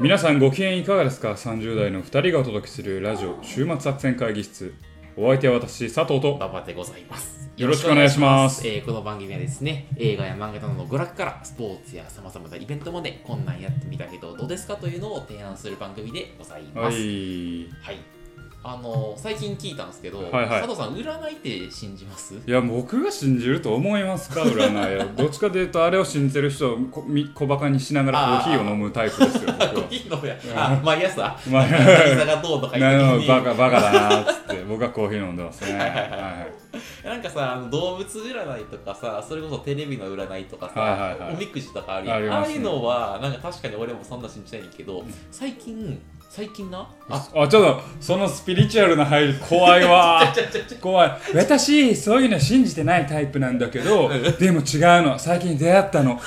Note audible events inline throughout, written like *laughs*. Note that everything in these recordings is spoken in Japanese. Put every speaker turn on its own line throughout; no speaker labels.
皆さんご機嫌いかがですか ?30 代の2人がお届けするラジオ週末作戦会議室。お相手は私、佐藤と。
馬場でございます。
よろしくお願いします
えーこの番組はですね、映画や漫画などの娯楽からスポーツや様々なイベントまでこんなんやってみたけどどうですか？というのを提案する番組でございま
は
す。
い。い
はい。あの最近聞いたんですけど、
はいはい
佐藤さん占いって信じます？
や、僕が信じると思いますか占いを。*laughs* どっちかというと、あれを信じてる人をこみ小バカにしながらコーヒーを飲むタイプですよ。僕は *laughs*
コーヒー飲むや。あ、毎朝？
まあ
何座がどうとか言
な
って
バカバカだなーっつって *laughs* 僕はコーヒー飲んでますね。はいはい
なんかさあの動物占いとかさそれこそテレビの占いとかさ、
はいはいはい
おみくじとかあるやん
ありますね
ああいうのはなんか確かに俺もそんな信じないんだけど、最近最近な？あ
あちょっとそのスピリチュアルな入り怖いわ。*laughs* 怖い。私そういうの信じてないタイプなんだけどでも違うの。最近出会ったの。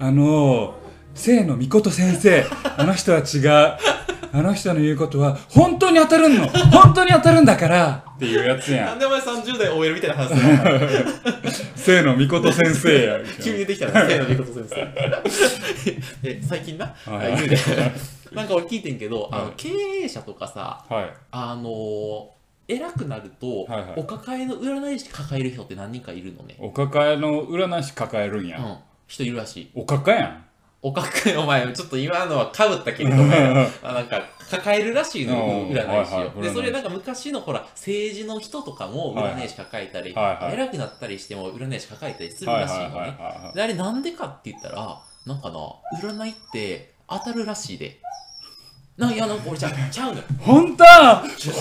あの清野美琴先生。あの人は違う。あの人の言うことは本当に当たるの。本当に当たるんだから。っていうやつや
なんんでお前30代 OL みたいな話するの？*laughs*
清野美琴先生や *laughs*
急に出てきたな、せーの、みこと先生。え、最近な、
はい
なんか俺聞いてんけど、あの
はい
経営者とかさ、
はい。
あのー、偉くなると、
はいはい。
お抱えの占い師抱える人って何人かいるのね。
お抱えの占い師抱えるんや、
うん、人いるらしい。
お抱えやん。
お抱え、*laughs* お前、ちょっと今のはかぶったけれどなんか、抱えるらしいの占い師
はいはい。
を。で、それなんか昔のほら、政治の人とかも占い師抱えたり、
はいはい。
偉くなったりしても占い師抱えたりするらしいのね。
は
で、あれなんでかって言ったら、なんかな、占いって当たるらしいで。なんいや、なんか俺ちゃう、ちゃうのよ。
本当？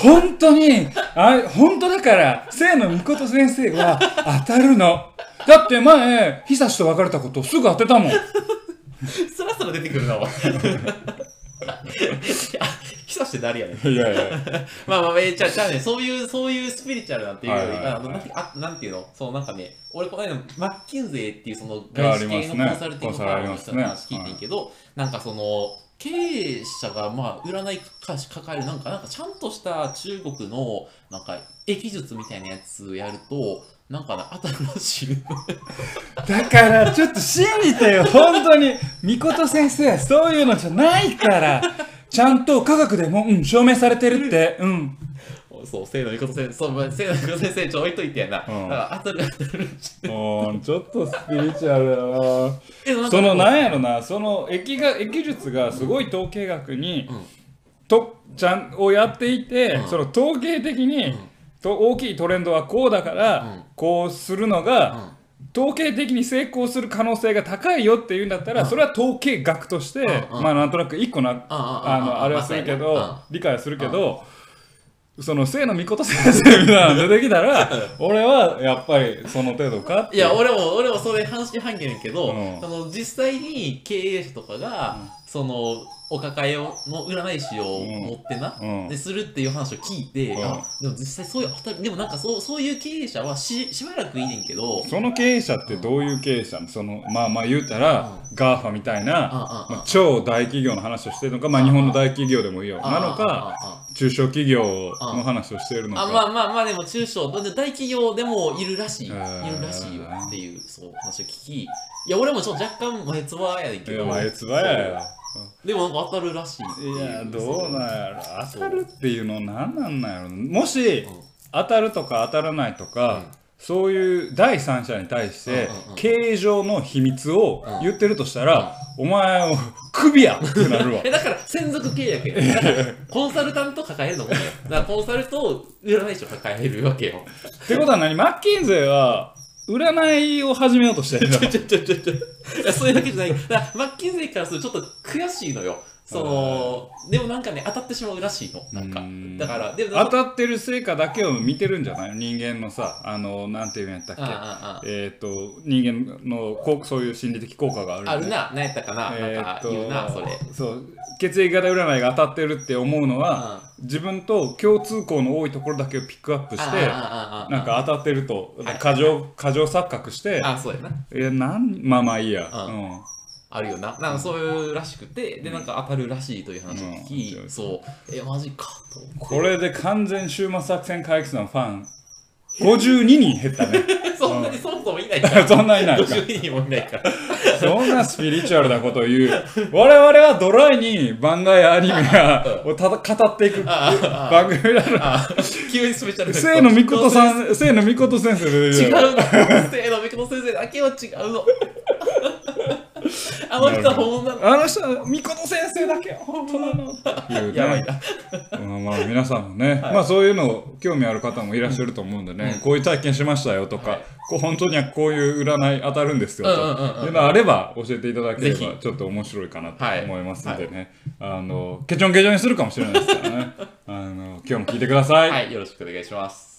本当に？あ本当だから清野美琴先生は当たるの。だって前久しと別れたことすぐ当てたもん。
そらそら出てくるな。*laughs* 久しって誰やねん。
いやいや。
まあまあ、えー、ちゃうちゃうねん。そういう、そういうスピリチュアルなんていうより、
はいはいはい。
あのなんてあなんていうの、そうなんかね、俺この間、マッキンゼーっていうその
あ
外資系のコンサルティングファームの人の話聞いてんけど、なんかその、経営者がまあ占いかし抱えるなんかなんかちゃんとした中国のなんか液術みたいなやつやるとなんかな当たるらしい。
だからちょっと信じてよ本当に。みこと先生そういうのじゃないから。ちゃんと科学でも、うん、証明されてるって。うん。
そう清野美琴先生そうまあ清野美琴先生ちょ置いといてやな、
うん。
だから当たる当たる
もうちょっとスピリチュアルだな。*laughs* そのなんやろなその疫が疫術がすごい統計学に、
うん。
とちゃんをやっていて、
うん。
その統計的に、と大きいトレンドはこうだから、
うん。
こうするのが、統計的に成功する可能性が高いよっていうんだったら、それは統計学として、まあなんとなく一個な、あ
あ
のあれはするけど、理解はするけど、その清野美琴先生みたいなの出てきたら *laughs* 俺はやっぱりその程度か
いや俺も俺もそれ半信半疑やけど、
うん。
その実際に経営者とかが、そのお抱えの占い師を持ってな、
うん。
でするっていう話を聞いて、
うん。
あでも実際そういう当たりでもなんかそうそういう経営者はししばらくいいねんけど
その経営者ってどういう経営者？そのまあまあ言うたら、 GAFA みたいな、
あああ。
まあ、超大企業の話をしてるのか、まあ、日本の大企業でもいいよ
あ
なのか中小企業の話をしているのか。
あまあまあまあでも中小で大企業でもいるらしいいるらしいよっていうそう話を聞き。いや俺もちょっと若干前つばやねんけど。
いやまあつばやよ
でもなん。か当たるらしい
いやどうなんやろ。当たるっていうの何なんなんやろ。もし当たるとか当たらないとか、そういう第三者に対して
うんうんうん。
経営上の秘密を言ってるとしたら、お前をクビやってなるわ。*laughs*
えだから専属契約やだからコンサルタント抱えるのもだからコンサルと占い師を抱えるわけよ。
ってことは何？マッキンゼーは占いを始めようとしてるの
ちょちょちょちょいやそういうわけじゃない。だからマッキンゼーからするとちょっと悔しいのよ。そのでもなんかね当たってしまうらしいの。なんか。
うん
だからでも
当たってる成果だけを見てるんじゃない？人間のさあのなんていうんやったっけ？えっ、と人間のこうそういう心理的効果がある、ね、
あるな何やったかな、
えーっと
なんか言うなそれ。
そう血液型占いが当たってるって思うのは、自分と共通項の多いところだけをピックアップしてなんか当たってると
はい
過剰過剰錯覚して
あそうやな。い
やなん？まあまあいいや、
う
うん
あるよな。なんかそういうらしくてでなんか当たるらしいという話を聞き、
うん
そう。えマジかと。思って
これで完全週末作戦会議室のファン52人減ったね。*laughs*
そんなにそもそもいないから。*laughs*
そんないないか
52人もいないから。
そんなスピリチュアルなことを言う。我々はドライに番外アニメやをただ語っていく。番組だから
あ。急にスペシャル
清野美琴さ
ん
ん清野美琴先生で
違うの清野美琴先生だけは違うのあの人は本物なの
あの人は美琴先生だけは本当なのっていうね
やばいな。
まあまあ皆さんもね、まあそういうの興味ある方もいらっしゃると思うんでね、こういう体験しましたよとか、
はい。
こう本当にはこういう占い当たるんですよと
うんうんうんうん。
いうのあれば教えていただけれ
ぜひ。
ばちょっと面白いかなと
はい
思いますんでね、あのケチョンケチョンにするかもしれないですからね。*laughs* あの今日も聞いてください、
はいよろしくお願いします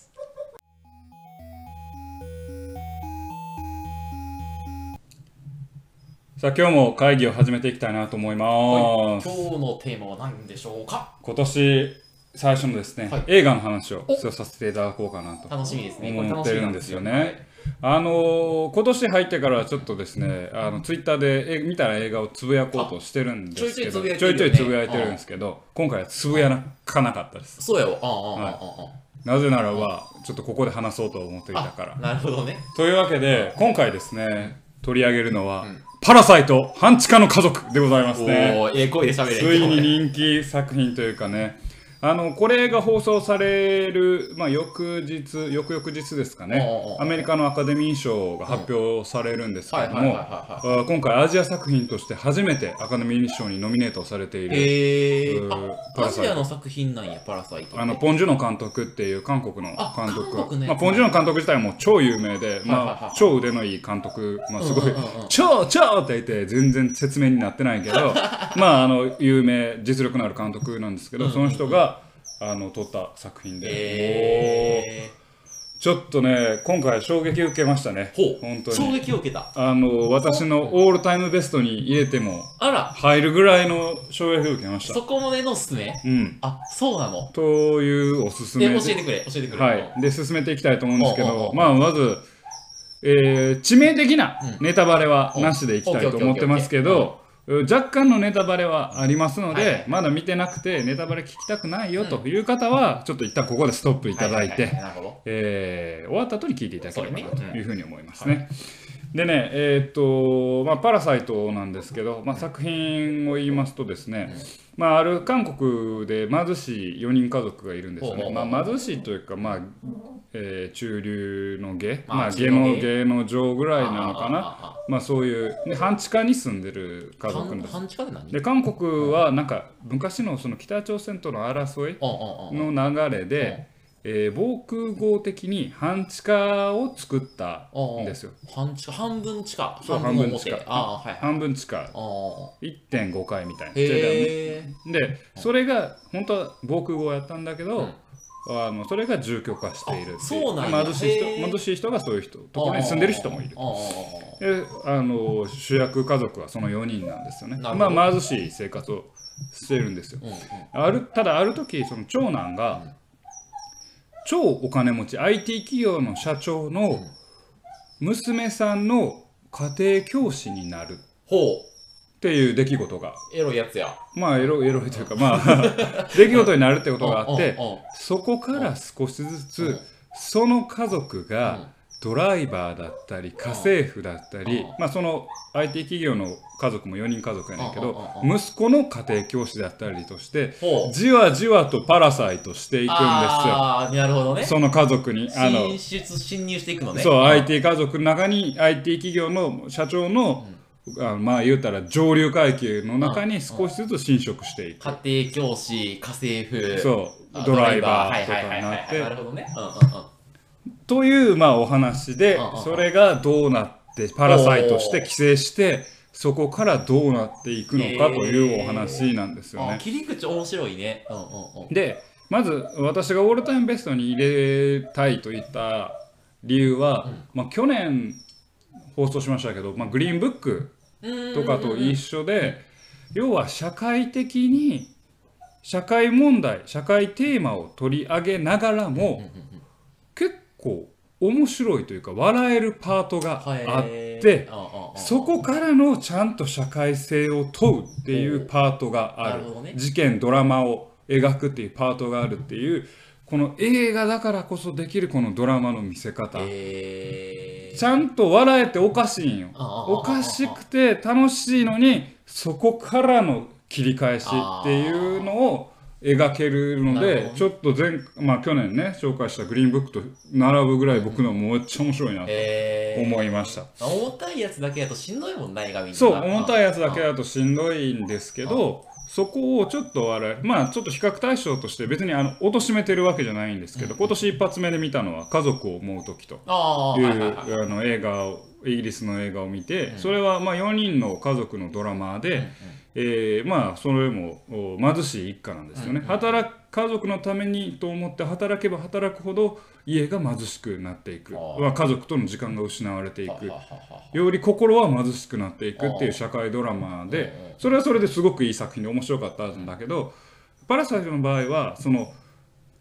さあ今日も会議を始めていきたいなと思います、
今日のテーマは何でしょうか？
今年最初のですね、
はい。
映画の話を
お
させていただこうかなと
楽しみですね。これ
思
楽して
るんですよね。あのー今年入ってからはちょっとですね、あのツイッターでえ見たら映画をつぶやこうとしてるんですけど、
ちょいちょいつぶやいてる
んですけど、今回はつぶやかなかったです。
そうやわああ。ああ
なぜならば、ちょっとここで話そうと思っていたから
あ。なるほどね
というわけで、今回ですね、取り上げるのは、
ん
パラサイト半地下の家族でございますね。
おおええ声で喋れ
ついに人気作品というかねあのこれが放送される、まあ、翌日翌々日ですかね。アメリカのアカデミー賞が発表されるんですけど
はいはいはい
も
は
あ今回アジア作品として初めてアカデミー賞にノミネートされている、
アジアの作品なんやパラサイト
あのポン・ジュノ監督っていう韓国の
あ
監督。
韓国のやつ
まあ、ポン・ジュノ監督自体も超有名で、ま
はい
あ、超腕のいい監督、まあ、すごい、超超って言って全然説明になってないけど *laughs* まああの有名実力のある監督なんですけど、その人があの撮った作品で、
え
ちょっとね今回衝撃受けましたね。
ー、ほう。
本当
衝
に
撃を受けた。
あの私のオールタイムベストに入れても
あら。
入るぐらいの衝撃を受けました。
そこまでのおすすめ
うん。
あそうなの？
というおすすめ。で
え教えてくれ教えてくれ。
はい、で進めていきたいと思うんですけどまあまず、えー致命的な
うん。
ネタバレはなしでいきたいと思ってますけど若干のネタバレはありますので、
はい。はい
まだ見てなくてネタバレ聞きたくないよという方は、ちょっと一旦ここでストップいただいて、終わった後に聞いていただければというふうに思いますね。でね、えーっと、まあ、パラサイトなんですけど、まあ、作品を言いますとですね、まあ、ある韓国で貧しい4人家族がいるんですよね。まあ、貧しいというか、まあ、えー中流の下、
まあ
芸能
下
芸能上ぐらいなのかな。
あ
まあ、そういう、で半地下に住んでる家族です。
半地下で何？
で、韓国はなんか昔のその北朝鮮との争い、の流れで、えー防空壕的に半地下を作ったんですよ。
半地下半分地下。
そう
半分
地下。半分地下。
ああ
1.5階みたいな。でそれが本当は防空壕やったんだけど、あのそれが住居化している
そうなんや。
貧しい人貧しい人がそういう人ところに住んでる人もいる。
あ
であの主役家族はその4人なんですよね。まあ貧しい生活をしてるんですよ。
あうんうん。
あるただある時その長男が、超お金持ち IT 企業の社長の娘さんの家庭教師になる。
ほ
っていう出来事が。
うエロいやつや。
まあエロエロいというかまあ *laughs* 出来事になるってことがあって
うんうんうん。
そこから少しず
うん。
つその家族
うん。
がドライバーだったり家政婦だったり
うん。
まあその IT 企業の家族も4人家族やねんけど
うんうん
息子の家庭教師だったりとしてじわじわとパラサイトしていくんですよ。
ああなるほどね。
その家族に。あの
進出侵入していくのね。
そう、
ん。
IT 家族の中に IT 企業の社長の、あのまあ言うたら上流階級の中に少しずつ侵食していく。
家庭教師家政婦
そう、
あ
ドライバーとかになって。
はいなる。ほどね。うんうんうん。
というまあお話でそれがどうなって、パラサイトして寄生して、そこからどうなっていくのかというお話なんですよね。
あ切り口面白いね。うんうんうん。
でまず私がオールタイムベストに入れたいといった理由は、まあ、去年放送しましたけど、まあ、グリーンブックとかと一緒で要は社会的に社会問題社会テーマを取り上げながらも結構面白いというか笑えるパートがあってそこからのちゃんと社会性を問うっていうパートがある。事件ドラマを描くっていうパートがあるっていうこの映画だからこそできるこのドラマの見せ方ちゃんと笑えておかしいんよ。おかしくて楽しいのにそこからの切り返しっていうのを描けるのでちょっと前、まあ、去年ね紹介したグリーンブックと並ぶぐらい僕のもめっちゃ面白いなと思いました。
重たいやつだけだとしんどいもんな映画見るの
そう
な
重たいやつだけだとしんどいんですけどそこをちょっと笑えまあちょっと比較対象として別にあの貶めてるわけじゃないんですけど今年一発目で見たのは「家族を思う時」と
ああ
いうあの映画をイギリスの映画を見てそれはまあ4人の家族のドラマでえーまあそれもお貧しい一家なんですよね。働く家族のためにと思って働けば働くほど家が貧しくなっていく。家族との時間が失われていく。より心は貧しくなっていくっていう社会ドラマでそれはそれですごくいい作品で面白かったんだけど「パラサイト」の場合はその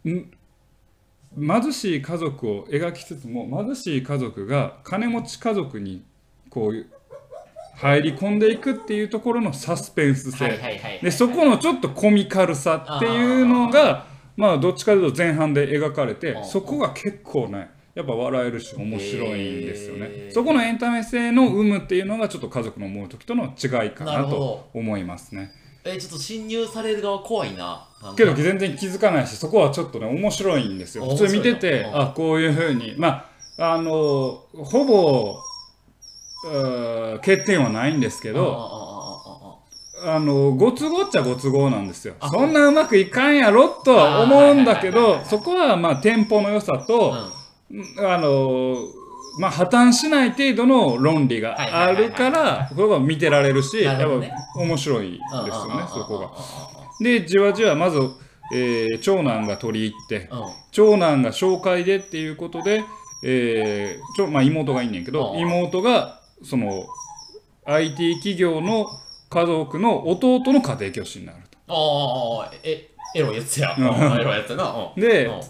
ん貧しい家族を描きつつも貧しい家族が金持ち家族にこういう入り込んでいくっていうところのサスペンス性、でそこのちょっとコミカルさっていうのがまあどっちかというと前半で描かれて
あ
そこが結構ねやっぱ笑えるし面白いんですよね。そこのエンタメ性の有無っていうのがちょっと家族の思う時との違いか
な
なと思いますね。
えちょっと侵入される側怖いな。
けど全然気づかないしそこはちょっとね面白いんですよ。
あ
普通見ててあこういうふうに。まああのほぼ欠点はないんですけ
け
どあのご都合っちゃご都合なんですよ。そんなうまくいかんやろとは思うんだけどそこはまあテンポの良さと、あのまあ破綻しない程度の論理があるからそこが見てられるしやっぱ面白いです
うん
よねそこが。
が
でじわじわまず、えー長男が取り入って
うん。
長男が紹介でっていうことで、えーちょまあ、妹がいんねんけど妹がその IT 企業の家族の弟の家庭教師になると。
ああえエロいやつや。エロいやつやな。うん。
で
うん。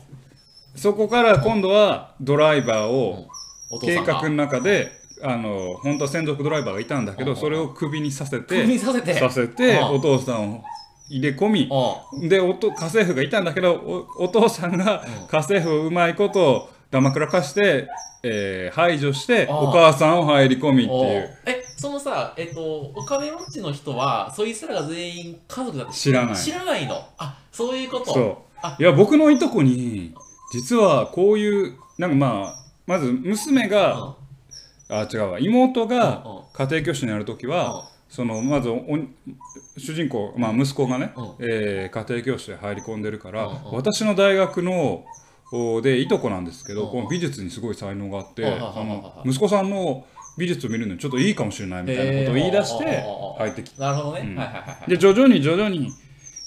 そこから今度はドライバーを計画の中であの本当は専属ドライバーがいたんだけど
うん。
それをクビにさせ
クビに
て
させて？
させて
うん。
お父さんを入れ込み
う
でおと家政婦がいたんだけどおお父さんが
うん。
家政婦をうまいことだまくらかして、えー排除してお母さんを入り込みっていう。
えそのさえっとお金持ちの人はそいつらが全員家族だって
知らない。
知らないの？あそういうこと？
そう。
あ。
いや僕のいとこに実はこういうなんかまあまず娘があ違うわ。妹が家庭教師になる時はそのまずお主人公、まあ、息子がね、
うん。
えー家庭教師で入り込んでるから、私の大学のおでいとこなんですけど、この美術にすごい才能があって、
うんうんうん
その息子さんの美術を見るのにちょっといいかもしれないみたいなことを言い出して入ってきて
なるほどね、
で徐々に徐々に。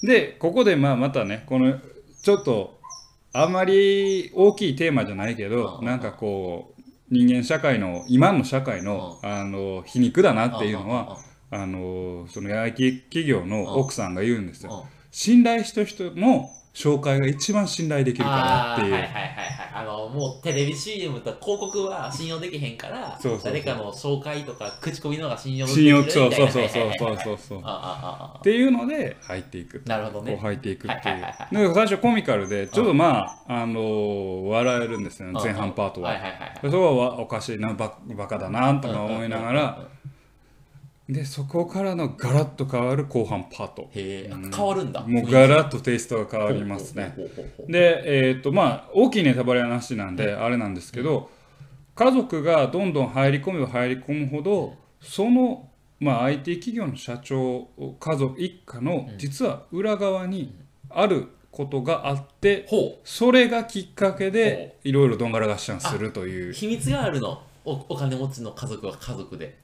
でここでまあまたねこのちょっとあんまり大きいテーマじゃないけど
うん。
なんかこう人間社会の今の社会のあの皮肉だなっていうのはあのその IT 企業の奥さんが言うんですよ。信頼した人の紹介が一番信頼できるからっていう。
はいはいはいはい。あのもうテレビ CM とか広告は信用できへんから
そうそうそう。
誰かの紹介とか口コミの方が信用でき
信用
るみたいな
そうそうそうそうそう。そうそうっていうので入っていく。
なるほどね。
こう入っていくっていう。最初コミカルでちょっとまああの笑えるんですよね。前半パートは。
はいはいはいはい。
そこはおかしいなババカだなとか思いながらでそこからのガラッと変わる後半パート。
へえ変わるんだ。
もうガラッとテイストが変わりますね。でえっとまあ大きいネタバレはなしなんであれなんですけど家族がどんどん入り込めば入り込むほどそのまあ IT 企業の社長家族一家の実は裏側にあることがあって
ほ
それがきっかけでいろいろどんがらがっしゃんするという。う
秘密があるの。おお金持ちの家族は家族で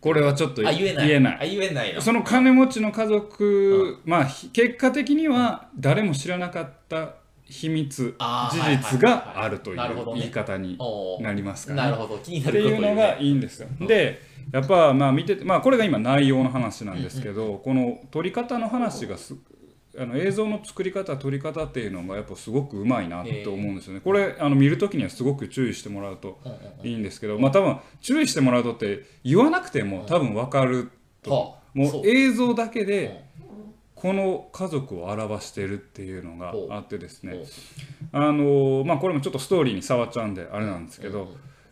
これはちょっと
あ言えない。
言えない。
あ言えないの。
その金持ちの家族、まあひ結果的には誰も知らなかった秘密事実があるという言い方になりますからね。
なるほど。気にな
って
ること
いうのがいいんですよ。でやっぱまあ見ててまあこれが今内容の話なんですけど、この撮り方の話がすあの映像の作り方撮り方っていうのがやっぱすごくうまいなって思うんですよね。これあの見るときにはすごく注意してもらうといいんですけどまあ多分注意してもらうとって言わなくても多分分かると
はあ
も
そう
う映像だけでこの家族を表してるっていうのがあってですね。あのまあこれもちょっとストーリーに触っちゃうんであれなんですけど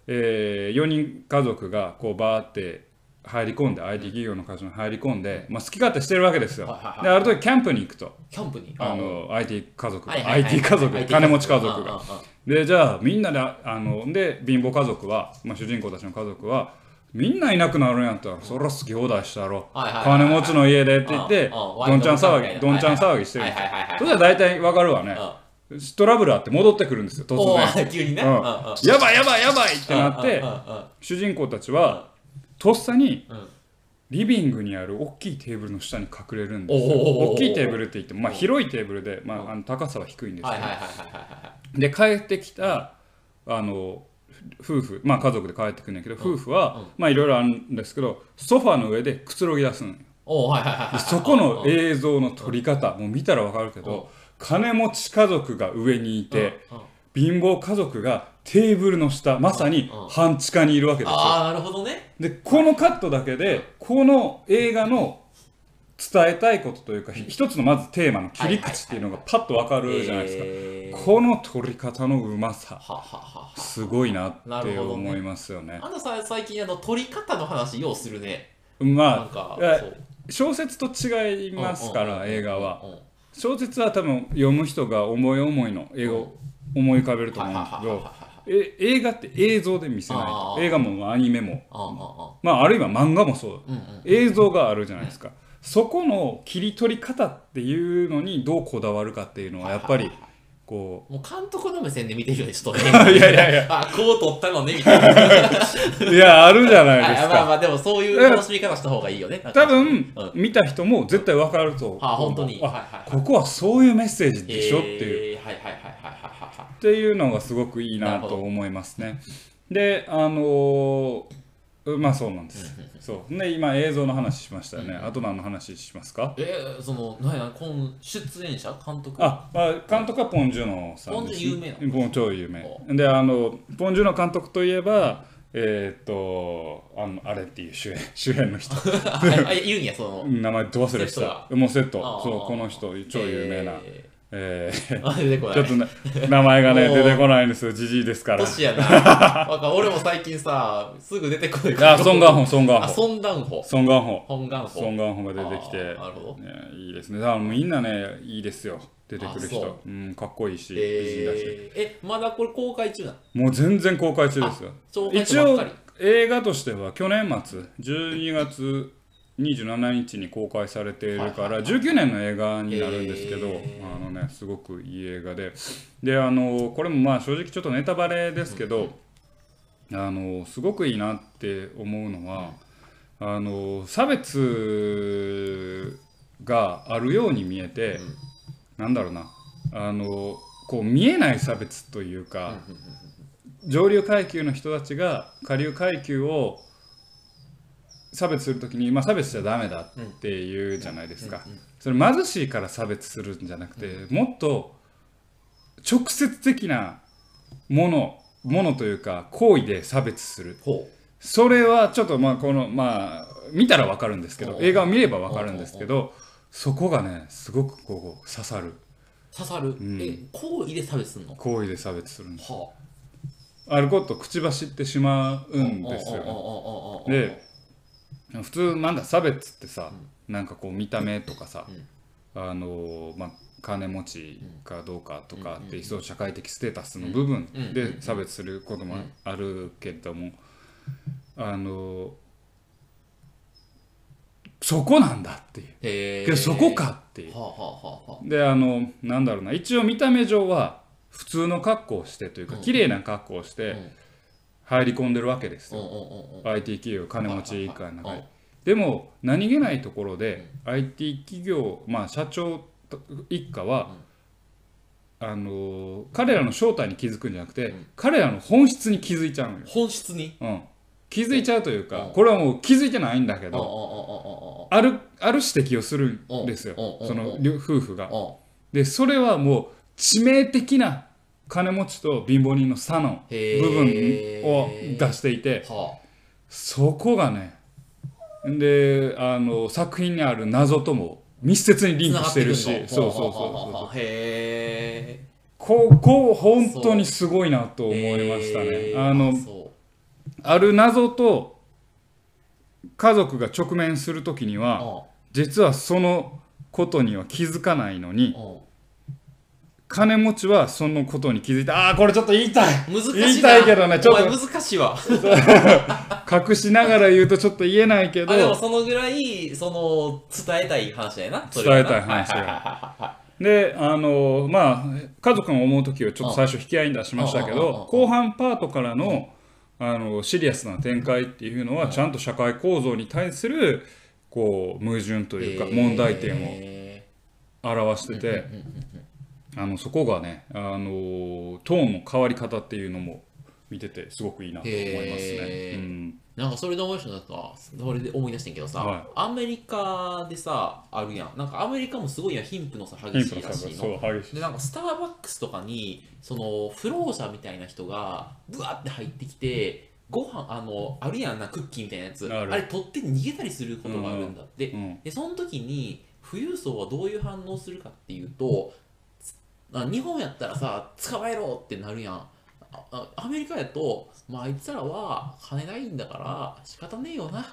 え4人家族がこうバーって入り込んで IT 企業の会社に入り込んで、まあ、好き勝手してるわけですよ、
はいはいはい。
である時キャンプに行くと。
キャンプに？
あの IT 家族が、
はいはいはい
IT 家族
IT
金持ち家族が。でじゃあみんなであので貧乏家族は、まあ、主人公たちの家族はみんないなくなるんやったらそりゃ好き放題したろ。
はいはいはい
金持ちの家でって言ってどんちゃん騒ぎどんちゃん騒ぎしてるんですよ。そしたら大体わかるわね。
うん。
トラブルあって戻ってくるんですよ突
お
然
ー急にね。
やばいやばいやばいってなって主人公たちはとっさに
うん。
リビングにある大きいテーブルの下に隠れるんです大きいテーブルって言っても、まあ、広いテーブルで、まあ、あの高さは低いんですけど。で帰ってきたあの夫婦まあ家族で帰ってくるんだけど夫婦は、
うん。
まあいろいろあるんですけどソファーの上でくつろぎ出すのそこの映像の撮り方もう見たらわかるけど金持ち家族が上にいて貧乏家族がテーブルの下まさに
うん。
半地下にいるわけですよ。
ああなるほどね。
でこのカットだけでこの映画の伝えたいことというかひ一つのまずテーマの切り口っていうのがパッとわかるじゃないですか、
えー。
この撮り方のうまさ。すごいなって思いますよね。
あんたさ最近あの撮り方の話ようするね。
まあ小説と違いますから
うんうんうん
映画は
うんうん。
小説は多分読む人が思い思いの絵を思い浮かべると思うんですけどえ映画って映像で見せない
あ
と
ー。
映画もアニメも。まああるいは漫画もそう。
うんうん
映像があるじゃないですか。そこの切り取り方っていうのにどうこだわるかっていうのはやっぱりこ
もう監督の目線で見てるよねちょっとね *laughs*
いやいやいや。
あこう撮ったのねみたいな。
う *laughs* いやあるじゃないです
あまあま
か
あでもそういう楽しみ方した方がいいよね。
多分
うん。
見た人も絶対わかると
あ本当に。
あ
はいはいはい。
ここはそういうメッセージでしょっていう。
はいはいはいはいはい
っていうのがすごくいいなと思いますね。であのーまあそうなんです。そう。で今映像の話しましたよね。あと何の話しますか？
えー、その何や今出演者？監督？
あ、まあ、監督はポン・ジュノさん
ポンジュ有名なの？
ポン超有名。であのポン・ジュノ監督といえばえーっとあのあれっていう主演 *laughs* 主演の人。*laughs*
ああいるんやその。
名前ど忘れした。もうセット。そうこの人超有名な。
え
えちょっとね名前がね出てこないんですよじじいですから。
俺も最近さすぐ出てこない
あ、ソン・ガンホ、ソン・ガン
あ
ホ。
ソン
ガンホ。
ソンガンホ
ソン・ガンホが出てきて、
なるほど
ね、いいですね。だからみんなね、いいですよ。出てくる人。うん、かっこいいし、美人だし。
えー、えまだこれ公開中なの？
もう全然公開中ですよ。一応映画としては去年末、12月27日に公開されているから、19年の映画になるんですけど、あのね、すごくいい映画で。で、あの、これもまあ正直ちょっとネタバレですけど、あの、すごくいいなって思うのは、あの、差別があるように見えて、なんだろうな、あの、こう見えない差別というか、上流階級の人たちが下流階級を差別するときに、まあ、差別しちゃダメだって言うじゃないですか、それ貧しいから差別するんじゃなくて、もっと直接的なものものというか行為で差別する。
ほ
それはちょっとまあこのまあ見たらわかるんですけど映画を見ればわかるんですけどそこがねすごくこう刺さる。
う刺さる、
ん。
え行為で差別するの？
行為で差別するんです
は
あ。ること口走ってしまうんですよね。で普通なんだ差別ってさ、なんかこう見た目とかさ、あのまあ金持ちかどうかとかっていう、そう社会的ステータスの部分で差別することもあるけれども、あのそこなんだっていう。
へ
けどそこかっていう。
はあはあはあはあ。
であのなんだろうな。一応見た目上は普通の格好をしてというか、綺麗な格好をして
うん
入り込んでるわけですよ、IT 企業金持ち一家の中
うん
にでも何気ないところで IT 企業まあ社長一家は、あの彼らの正体に気づくんじゃなくて、彼らの本質に気づいちゃうのよ、
本質に？
うん、気づいちゃうというか、
うん。
これはもう気づいてないんだけど、あるある指摘をするんですよ、
うん
その両夫婦が。でそれはもう致命的な金持ちと貧乏人の差の部
へ
分
ー
を出していて
は
そこがねであの作品にある謎とも密接にリンクしてるしそうそうそうそう。
あへ
ここ本当にすごいなと思いましたね。あの
そ
ある謎と家族が直面する時には
うん
実はそのことには気づかないのに
うん
金持ちはそのことに気づいてああこれちょっと言いたい。
難しいな。
言いたいけどねちょっと。
難しいわ。*laughs*
隠しながら言うとちょっと言えないけど。
あでもそのぐらいその伝えたい話だよな。
伝えたい話であのまあ家族が思う時はちょっと最初引き合いに出しましたけど後半パートからのあのシリアスな展開っていうのはちゃんと社会構造に対するこう矛盾と
い
いうか問題点を
え
表しててあのそこがねあのトーンの変わり方っていうのも見ててすごくいいなと思いますね。うん。
なんかそれで思い出したなんかそれで思い出してんけどさ、
はい。
アメリカでさあるやん。なんかアメリカもすごいやん貧富の差激しいらしいの。でなんかスターバックスとかにその不老者みたいな人がブワって入ってきてご飯あのあるやんなクッキーみたいなやつ。
あ
れ取って逃げたりすることがあるんだって、
うん。
でその時に富裕層はどういう反応するかっていうと日本やったらさ捕まえろってなるやん。アメリカやと、まあ、あいつらは金ないんだから仕方ねえよな。っ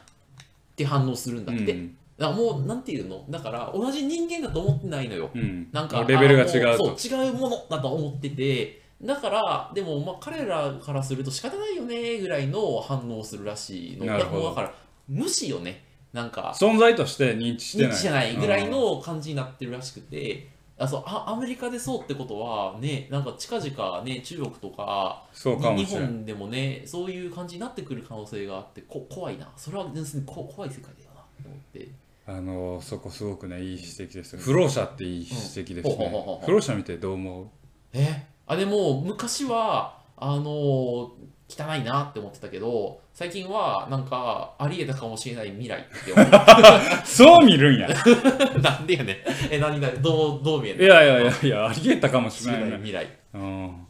て反応するんだって、
うん。
だもうなんていうの？だから同じ人間だと思ってないのよ。
うん。
なんか
レベルが違う
そう違うものだと思ってて。だからでもまあ彼らからすると仕方ないよねぐらいの反応をするらしいの。
なる
だから無視よね。なんか
存在として認知してない。
認知じゃないぐらいの感じになってるらしくて、あそうあアメリカでそうってことはねなんか近々ね中国とか
そうかも
日本でもねそういう感じになってくる可能性があってこ怖いな。それは全然こ怖い世界だよなと思って。
あのそこすごくねいい指摘です不老者っていい指摘ですね。不老者見てどう思う？
え？あでも昔はあの汚いなって思ってたけど最近はなんかありえたかもしれない未来って思 *laughs*
そう見るんや。
う *laughs* なんでやねん。え何がどうどう見え
い
る
やいやいやいやありえたかもし
知れ
れな
いい未来。
うん。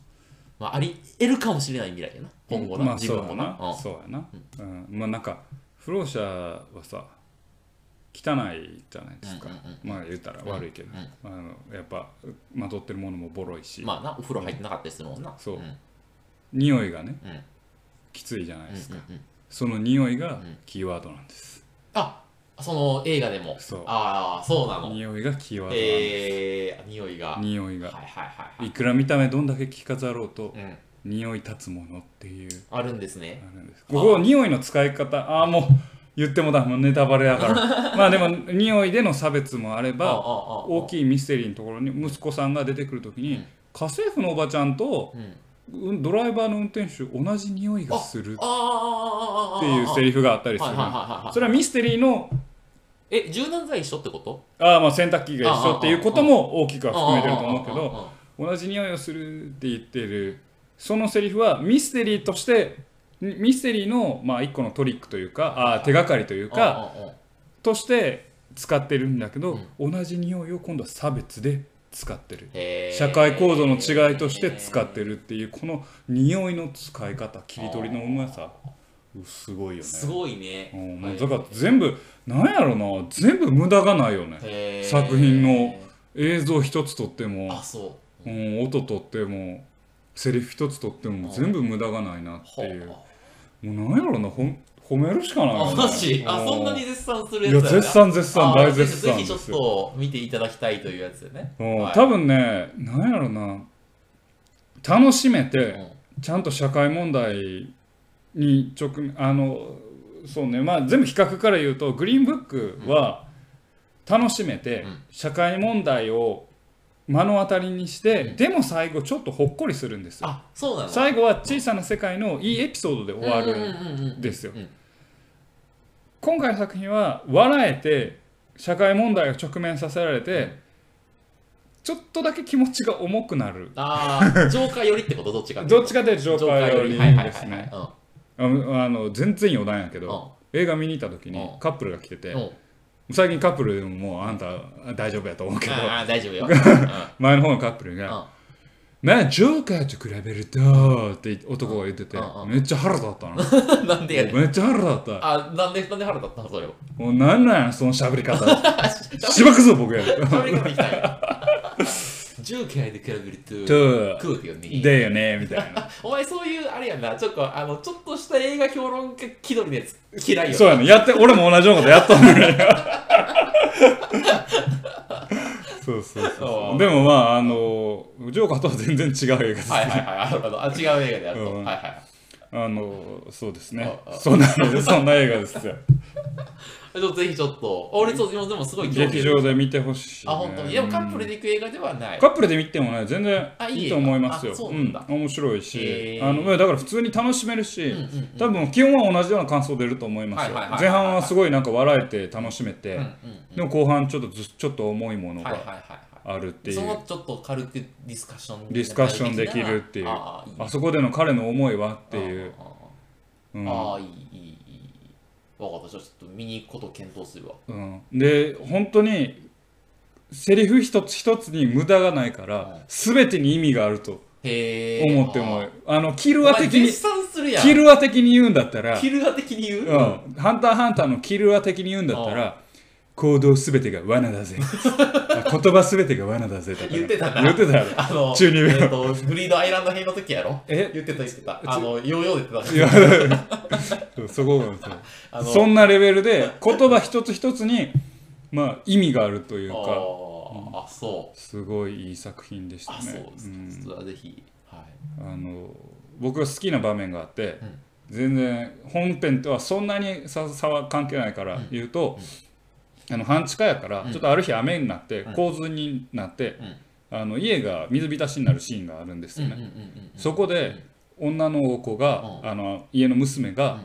まああり得るかもしれない未来やな。今後な、
まあ
自分もな。うん。
そうやな。うん。まあなんか不老者はさ汚いじゃないですか。
うんうんうん
まあ言ったら悪いけど。あのやっぱまとってるものもボロいし。
まあなお風呂入ってなかったりするもんな。
そう。
うんうん。
匂いがね。
うん
きついじゃないですか。
うんうん
その匂いが
ん。
キーワードなんです。
あその映画でも。
そう。
ああそうなの。
匂いがキーワードなんで
えー、匂いが。
す匂いが。
はいはいはいはい。
いくら見た目どんだけ着飾ろうと
うん。
匂い立つものっていう。
あるんですね。
あるんです。ここ匂いの使い方ああもう言ってもだもうネタバレだから。*laughs* まあでも匂いでの差別もあれば大
い
きいミステリーのところに息子さんが出てくるときに、
うん。
家政婦のおばちゃんと
うん
うんドライバーの運転手同じ匂いがするっていうセリフがあったりするそれはミステリーの
え柔軟剤一緒ってこと
ああまあ洗濯機が一緒っていうことも大きくは含めてると思うけど同じ匂いをするって言ってるそのセリフはミステリーとしてミステリーのまあ一個のトリックというかあ手がかりというかとして使ってるんだけど、同じ匂いを今度は差別で使ってる。社会構造の違いとして使ってるっていうこの匂いの使い方切り取りのうまさ。すごいよね。
すごいね。
だから全部なんやろな。全部無駄がないよね。作品の映像一つとっても
あ、そう。
うん、音とってもセリフ一つとっても全部無駄がないなっていう。
は
もうなんやろなほん褒めるしかないよね。
あマジ？あ
うん。
そんなに絶賛する
いや
やつだよね。
絶賛絶賛
あ
大絶賛。
ぜひちょっと見ていただきたいというやつでね。
うん。
はい。
多分ねなんやろな。楽しめて
うん。
ちゃんと社会問題に直面あのそうね。まあ全部比較から言うとグリーンブックは楽しめて
うん。
社会問題を目の当たりにして、でも最後ちょっとほっこりするんですよ。
あそうなの？
最後は小さな世界のいいエピソードで終わるんですよ。今回の作品は笑えて社会問題を直面させられて、ちょっとだけ気持ちが重くなる。
ああジョーカー寄りってこと？どっちか
どっちかというとジョーカーよりですね。
は
あの全然余談やけど映画見に行った時に
うん。
カップルが来てて
うん
最近カップルでももうあんた大丈夫やと思うけど。
ああ大丈夫よ。*laughs*
前の方のカップル
うん
が「まあジョーカーと比べると」って男が言っててめっちゃ腹立ったの。
う *laughs* んなんでやねん。
めっちゃ腹立った。
あなんでなんで腹立ったのそれを？
もうなんなんやそのしゃべり方。*laughs* しばくぞ僕や。
喋り方いきたいジョーカーで比べると
と
クールよね。
だよねみたいな。*laughs*
お前そういうあれやんな。ちょっとあのちょっとした映画評論家気取りのやつ嫌いよな
そうやね。やって俺も同じようなことやっとんのよ。*laughs* そうそうそうでもまああのジョーカーとは全然違う映画です
はいはいはい。あ違う映画でやると、
うん。
はいはい
あのそうですね。そんなそんな映画ですよ
ぜひちょっと。俺そうでもでもすごい興味
劇場で見てほしい、ね、
あ本当に。でもカップルで行く映画ではない。
カップルで見てもね全然
あいい
と思いますよ。
あそうなんだ。
面白いし、あのだから普通に楽しめるし、多分基本は同じような感想出ると思いますよ。前半はすごいなんか笑えて楽しめて、でも後半ちょっとずちょっと重いものがあるっていう、
そのちょっと軽くディスカッション
ディスカッションできるっていう。
ああいい。
あそこでの彼の思いはっていう、
ああいいいいいいわかった。じゃあちょっと見に行くことを検討するわ。
うん、で本当にセリフ一つ一つに無駄がないから全てに意味があると
へえ。
思ってもあのキルア的に
絶賛するやん。
キルア的に言うんだったら
キルア的に言う、
うん、ハンターハンターのキルア的に言うんだったら、行動すべてが罠だぜ。*laughs* あ言葉すべてが罠だぜ。だ。
言ってたな。
言ってた。
あの
中二病。
えーとグリードアイランド編の時やろ？
え？
言ってた言ってた。あのヨーヨーで言って
いや *laughs* そうそこなんですそんなレベルで言葉一つ一つに、まあ、意味があるという
あ
か、
ーあそう。
すごいいい作品でした
あそう
ね。
ですか、
ん。
ぜひ。はい。
あの僕が好きな場面があって、全然本編とはそんなに差差は関係ないから言うと、あの半地下やから、ちょっとある日雨になって洪水になって、あの家が水浸しになるシーンがあるんですよね。
うんうんうんうん
そこで女の子が、
うん。
あの家の娘が、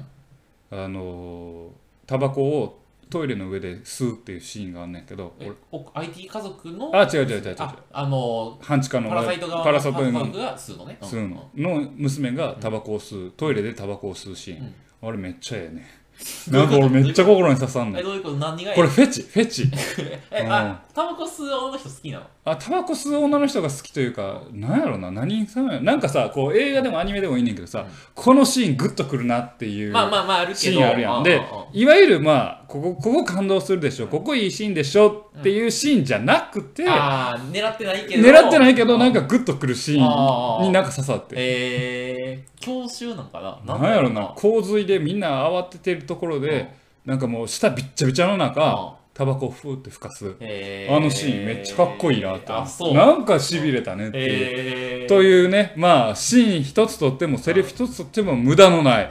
あのタバコをトイレの上で吸うっていうシーンがあんねんけど
えお IT 家族の
俺あ違う違う違う違う。
ああの
半地下の
パラサイト側
パ
の
ラサイトの
家族が吸うのね。
吸うの。の娘がタバコを吸うトイレでタバコを吸うシーン、あれめっちゃええね *laughs* なんか俺めっちゃ心に刺さんねん。
えどういうこと？何が
これフェチフェチ。*laughs*
え
うん。
あタバコ吸う女の人好きなの？
あタバコ吸う女の人が好きというかなんやろな何にさなんかさこう映画でもアニメでもいいねんけどさ、このシーングッとくるなっていう
まあまあまああるけど。
シーンあるやんでいわゆるまあここここ感動するでしょここいいシーンでしょっていうシーンじゃなくて、
ああ狙ってないけど。
狙ってないけどなん
か
かグッとくるシーンになんか刺さって。
えー、教習なんかな？
なんやろな洪水でみんな慌ててるところでなんかもう下びっちゃびちゃの中タバコをふーって吹かす。
えー、
あのシーンめっちゃかっこいいなって。思って
あそう。
なんかしびれたねっていう、
えー、
というねまあシーン一つとってもセリフ一つとっても無駄のない。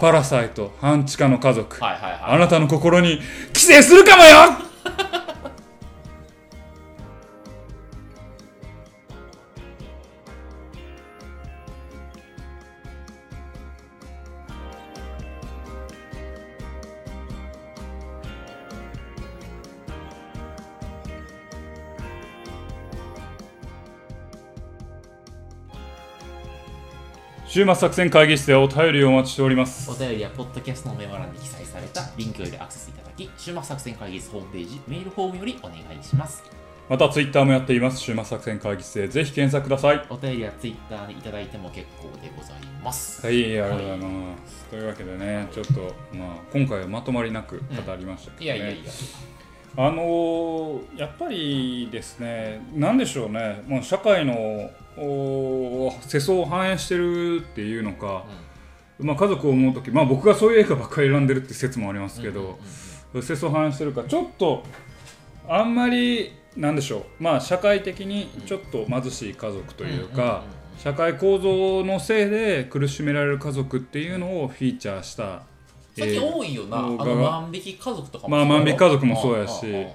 パラサイト半地下の家族。
あ、はいはいはい。
あなたの心に寄生するかもよ週末作戦会議室でお便りをお待ちしております
お便りはポッドキャストのメモ欄に記載されたリンクよりアクセスいただき、週末作戦会議室ホームページ、メールフォームよりお願いします。
またツイッターもやっています週末作戦会議室でぜひ検索ください
お便りはツイッターにいただいても結構でございます。
はい、ありがとうございます。というわけでね、ちょっと、まあ、今回はまとまりなく語りましたけど、ね
いやいやいや。
あのーやっぱりですね、なんでしょうね、もう社会のお世相を反映してるっていうのか、まあ、家族を思うとき、まあ、僕がそういう映画ばっかり選んでるって説もありますけど、世相を反映してるか、ちょっとあんまり、なんでしょう、まあ、社会的にちょっと貧しい家族というか、社会構造のせいで苦しめられる家族っていうのをフィーチャーした
最近多いよな、あ
動画
の
が。
万引き家族とか
まあ万引き家族もそうやし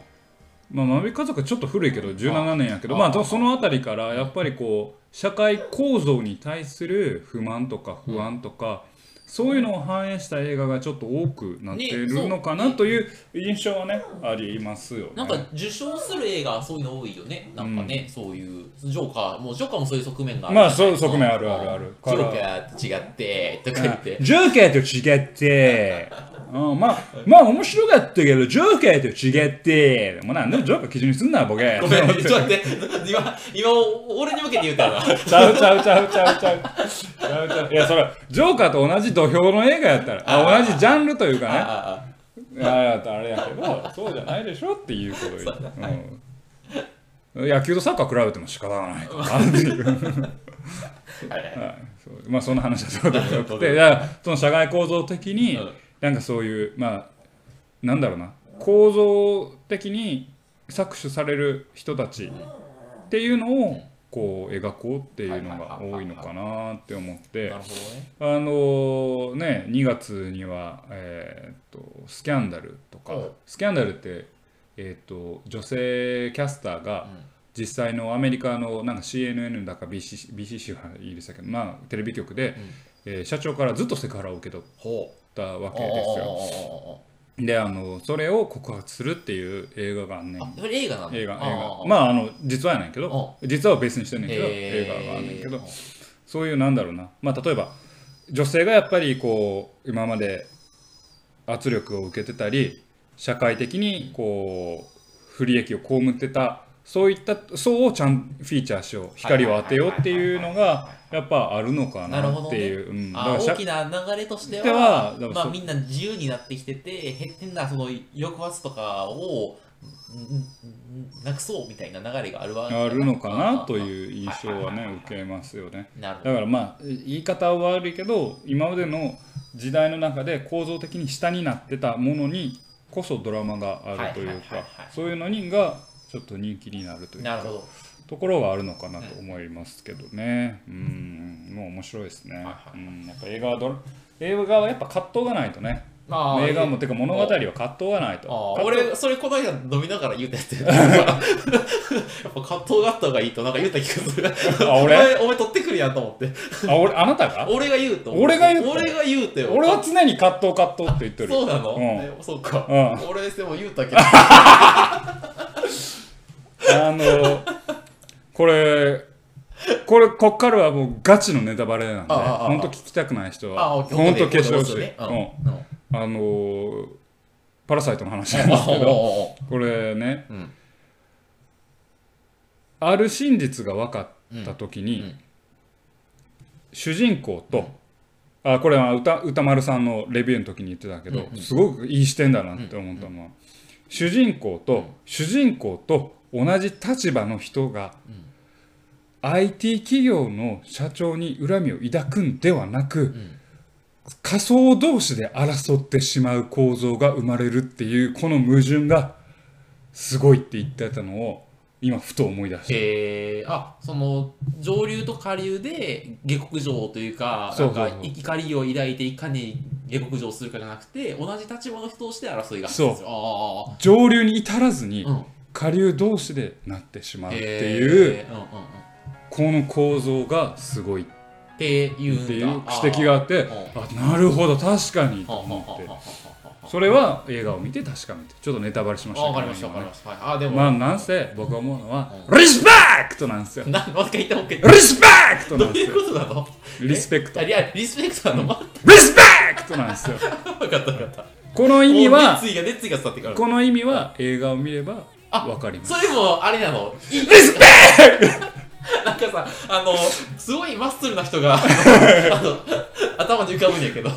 まあ、万引き家族はちょっと古いけど17年やけどまあその辺りからやっぱりこう社会構造に対する不満とか不安とか、そういうのを反映した映画がちょっと多くなっているのかなという印象はねありますよね。
なんか受賞する映画はそういうの多いよね。なんかね、そういう、ジョーカー、もうジョーカーもそういう側面がある。
まあそう側面あるあるある
ジョーカーと違って、とか言って。
ジョーカーと違って、*laughs* うん、まあ、まあ面白かったけど、ジョーカーと違って、もうなんでジョーカー基準にすんな、ボケ。
ごめん、ちょっと待って。今、今、俺に向けて言ったよな。
ちゃうちゃうちゃうちゃうちゃう。ちゃうちゃういや、それ、ジョーカーと同じ土俵の映画やったら、あ同じジャンルというかね、
ああ
れやけど、そうじゃないでしょっていうことを言って。うん。野球とサッカー比べても仕方がないか。なまあそんな話はどうでもよくて。*laughs* その社会構造的に、
うん
なんかそういうまあなんだろうな。構造的に搾取される人たちっていうのをこう描こうっていうのが多いのかなって思って。あのね2月には、えーっとスキャンダルとか。
うん。
スキャンダルって、えーっと女性キャスターが実際のアメリカのなんか CNN だか BCC, はいいでしたけど、まあ、テレビ局で、えー社長からずっとセクハラを受け取っ
ほう
たわけ
あ
ですよ。であのそれを告発するっていう映画があんねん。
映画なの
映画映画。
あ
まああの実はやねんけど実は別にしてんねんけど
へ
映
ー
画があんねんけどそういうなんだろうな。まあ例えば女性がやっぱりこう今まで圧力を受けてたり社会的にこう不利益を被ってたそういった層をちゃんフィーチャーしよう。光を当てようっていうのがやっぱあるのかなっていう、うん、
大きな流れとして
では
まあ、みんな自由になってきてて変変なその抑圧とかをなくそうみたいな流れがあるわけ
あるのかなと
う
いう印象はね受けますよね。
なるほ
だからまあ言い方は悪いけど今までの時代の中で構造的に下になってたものにこそドラマがあるというか
はい
そういうのにがちょっと人気になるというか。
どなるほど
ところがあるのかなと思いますけどね。うん。もう面白いですね、
はい
うん、やっぱ映画はドラ映画はやっぱ葛藤がないとね。
ま
映画もてか物語は葛藤がないと。
俺それこの間飲みながら言うたやつや。*laughs* やっぱ葛藤があった方がいいと。なんか言うた気がする。
あ俺？
お前お前取ってくるやんと思って。
あ俺あなたが？
俺が言うと
俺が言うと？
俺が言うてよ。
俺は常に葛藤葛藤って言ってる
そうなの、
うん。
えそうか、
うん。
俺でも言うたけど。*laughs*
あのこれこれこっからはもうガチのネタバレなんで本当聞きたくない人
あ
は本当消してほしあのーパラサイトの話なんですけど
お
これね
うん。
ある真実が分かった時に、主人公と、あこれは歌歌丸さんのレビューの時に言ってたけど、すごくいい視点だなって思ったのは、主人公と、主人公と同じ立場の人が、IT 企業の社長に恨みを抱くんではなく、
ん。
仮想同士で争ってしまう構造が生まれるっていうこの矛盾がすごいって言ってたのを今ふと思い出し
えあその上流と下流で下克上というか怒りを抱いていかに下克上するかじゃなくて同じ立場の人として争いが
そう。
あ
上流に至らずに下流同士でなってしまうって
て
いう
うんうんうん、っ
この構造がすごいって
ていう
指摘があってあなるほど確かに。と思って。それは映画を見て確かめてちょっとネタバレしました。
わかりましたわかりました。はい。あでも、
まあなんせ僕は思うのは
う
リスペクトなんですよ。
なもう一回言っても
リスペクト
どうんいう
なですよ
ことなの？
リスペクト。
あいやリスペクトなの？ま
リスペクトなんですよ。
分かった分かった。
この意味はこの意味は映画を見れば
あ
わかります。
それもあれなの？リスペ *laughs* なんかさあのすごいマッスルな人が *laughs* あの頭に浮かぶんやけど。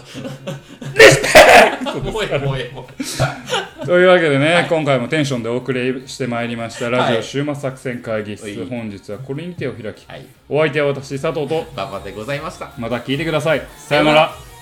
リスペもうええもうええもう
というわけでね、今回もテンションでお送りしてまいりました。ラジオ
はい
週末作戦会議室、
はい。
本日はこれにてお開き
はい。
お相手は私佐藤と。
馬場でございました。
また聞いてください。さようなら